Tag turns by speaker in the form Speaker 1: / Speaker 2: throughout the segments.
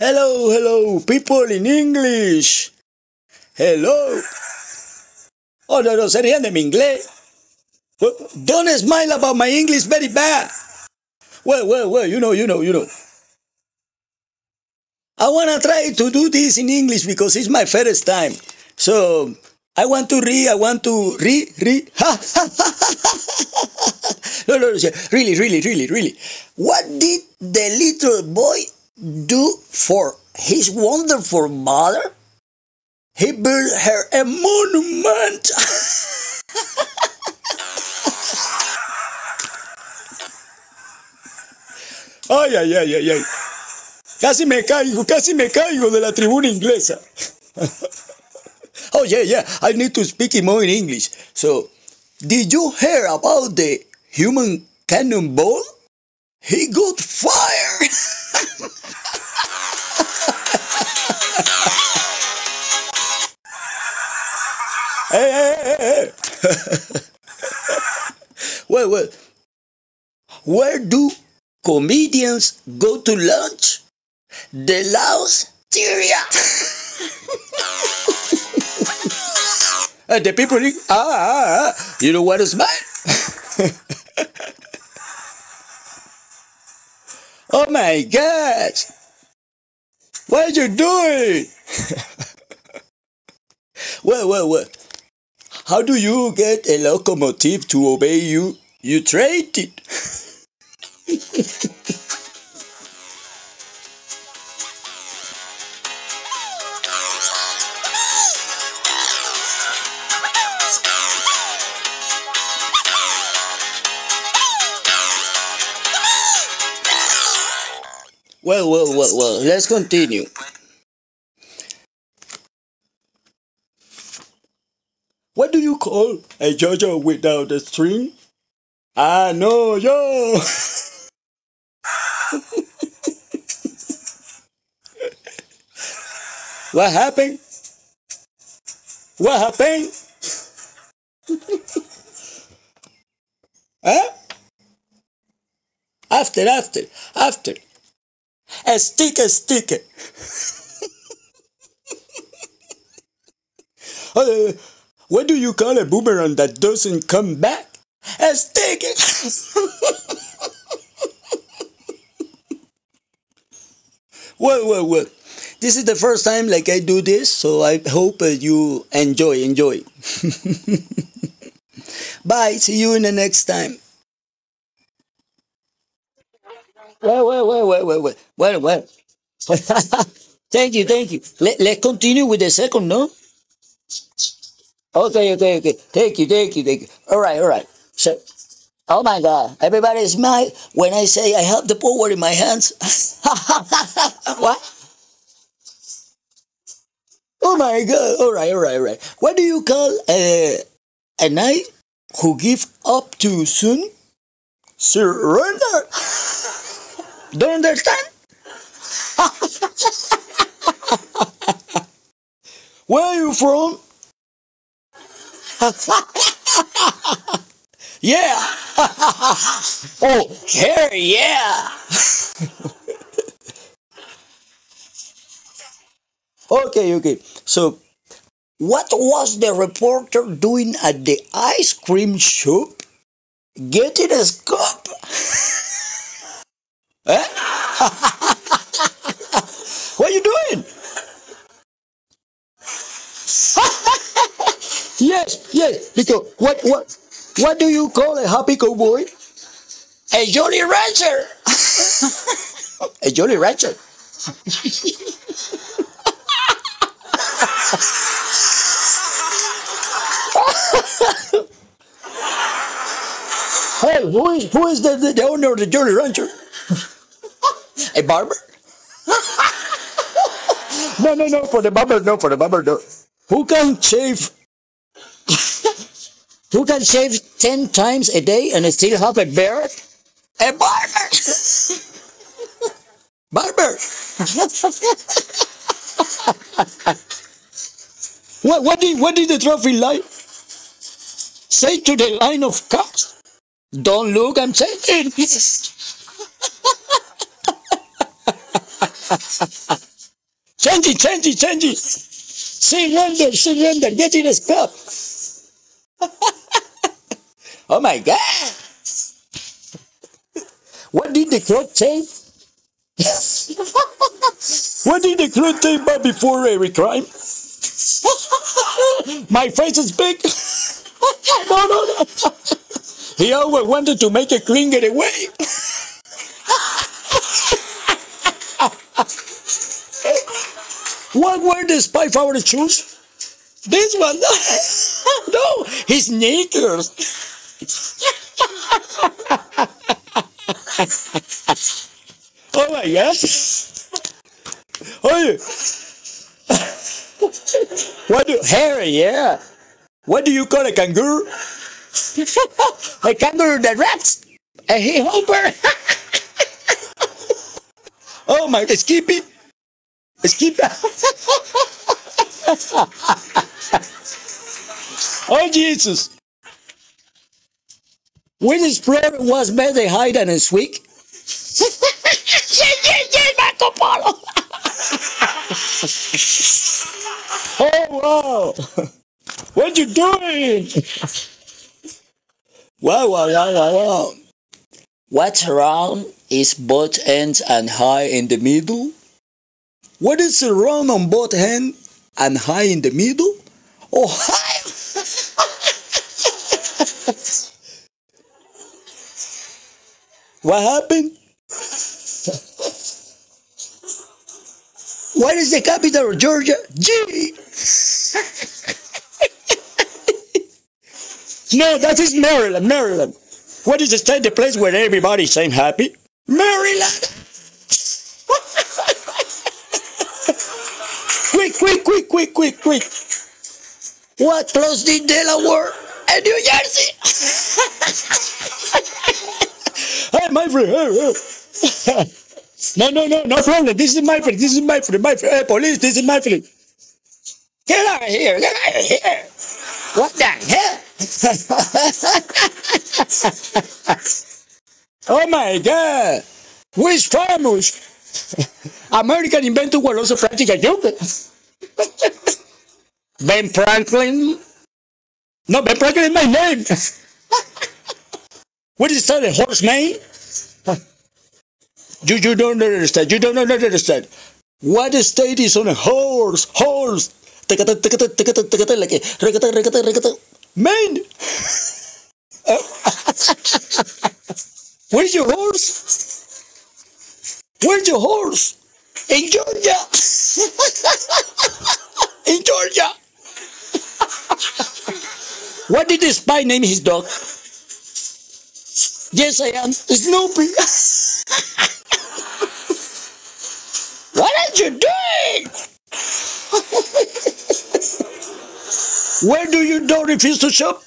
Speaker 1: Hello, hello, people in English. Hello. Oh, no, no, se ríen de mi inglés. Well, don't smile about my English very bad. Well, well, well, you know, you know, you know. I want to try to do this in English because it's my first time. So, I want to read, I want to read, read. Ha, ha, ha, ha, ha. No, no, no, really, really, really, really. What did the little boy do for his wonderful mother? He built her a monument. ay, ay, ay, ay, ay. Casi me caigo, casi me caigo de la tribuna inglesa. oh, yeah, yeah, I need to speak more in English. So, did you hear about the human cannonball? He got fired. hey, hey, hey, hey. well, well, where do comedians go to lunch? The Laos Tyria. the people think, ah, ah, ah, you know what is mine? oh my gosh! What are you doing? well, well, well. How do you get a locomotive to obey you? You trade it. Well, well, well, well, let's continue. What do you call a JoJo without a string? Ah, no, yo! what happened? What happened? huh? After, after, after. A stick, a stick. what do you call a boomerang that doesn't come back? A stick. well, well, well. This is the first time like I do this, so I hope uh, you enjoy, enjoy. Bye. See you in the next time. Well, well, well, well, well, well, well, well. thank you, thank you. Let, let's continue with the second, no? Okay, okay, okay. Thank you, thank you, thank you. All right, all right. So, oh my God, everybody is smile when I say I have the power in my hands. what? Oh my God! All right, all right, all right. What do you call a a knight who give up too soon? Surrender. Don't understand? Where are you from? yeah. oh, here, yeah. okay, okay. So, what was the reporter doing at the ice cream shop? Getting a scoop. eh? what are you doing? Yes. Because what, what, what do you call a happy cowboy? A jolly rancher. a jolly rancher. hey, who is, who is the, the, the owner of the jolly rancher? a barber? no, no, no, for the barber, no, for the barber, no. Who can shave? Who can shave 10 times a day and still have a beard? A barber! barber! what, what, did, what did the trophy like? Say to the line of cops? don't look, I'm saying. Change it, change it, change it. Surrender, surrender, get in a cup. Oh my God. What did the clock say? what did the clock say about before every crime? my face is big. no, no, no. He always wanted to make a clean getaway. what were the spy flower shoes? This one. no, his sneakers. Oh my gosh. Oh, what do Harry? Yeah. What do you call a kangaroo? a kangaroo that raps. A hay hopper. oh my, Skippy. Skippy. oh Jesus. When his prayer was made a hide and a sweet. yeah, yeah, yeah, Marco Polo. oh wow. What you doing? wow, wow, wow, wow, wow. What's round is both ends and high in the middle? What is round on both ends and high in the middle? Oh, high! what happened? what is the capital of Georgia? G! No, that is Maryland, Maryland. What is the state, the place where everybody's saying happy? Maryland! quick, quick, quick, quick, quick, quick. What close the Delaware and New Jersey? my friend. Hey, hey. no, no, no, no problem. This is my friend. This is my friend. My friend. Hey, police, this is my friend. Get out of here. Get out of here. What the hell? oh my God! Is famous? American inventor was also practical joke. ben Franklin? No, Ben Franklin is my name. what is that, a horse name? You, you don't understand. You don't understand. What state is on a horse? Horse. Man! Where's your horse? Where's your horse? In Georgia! In Georgia! what did the spy name his dog? Yes, I am Snoopy. what are you doing? Where do you don't refuse to shop?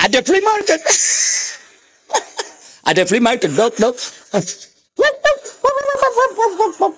Speaker 1: At the flea market. At the flea market, no, no. know.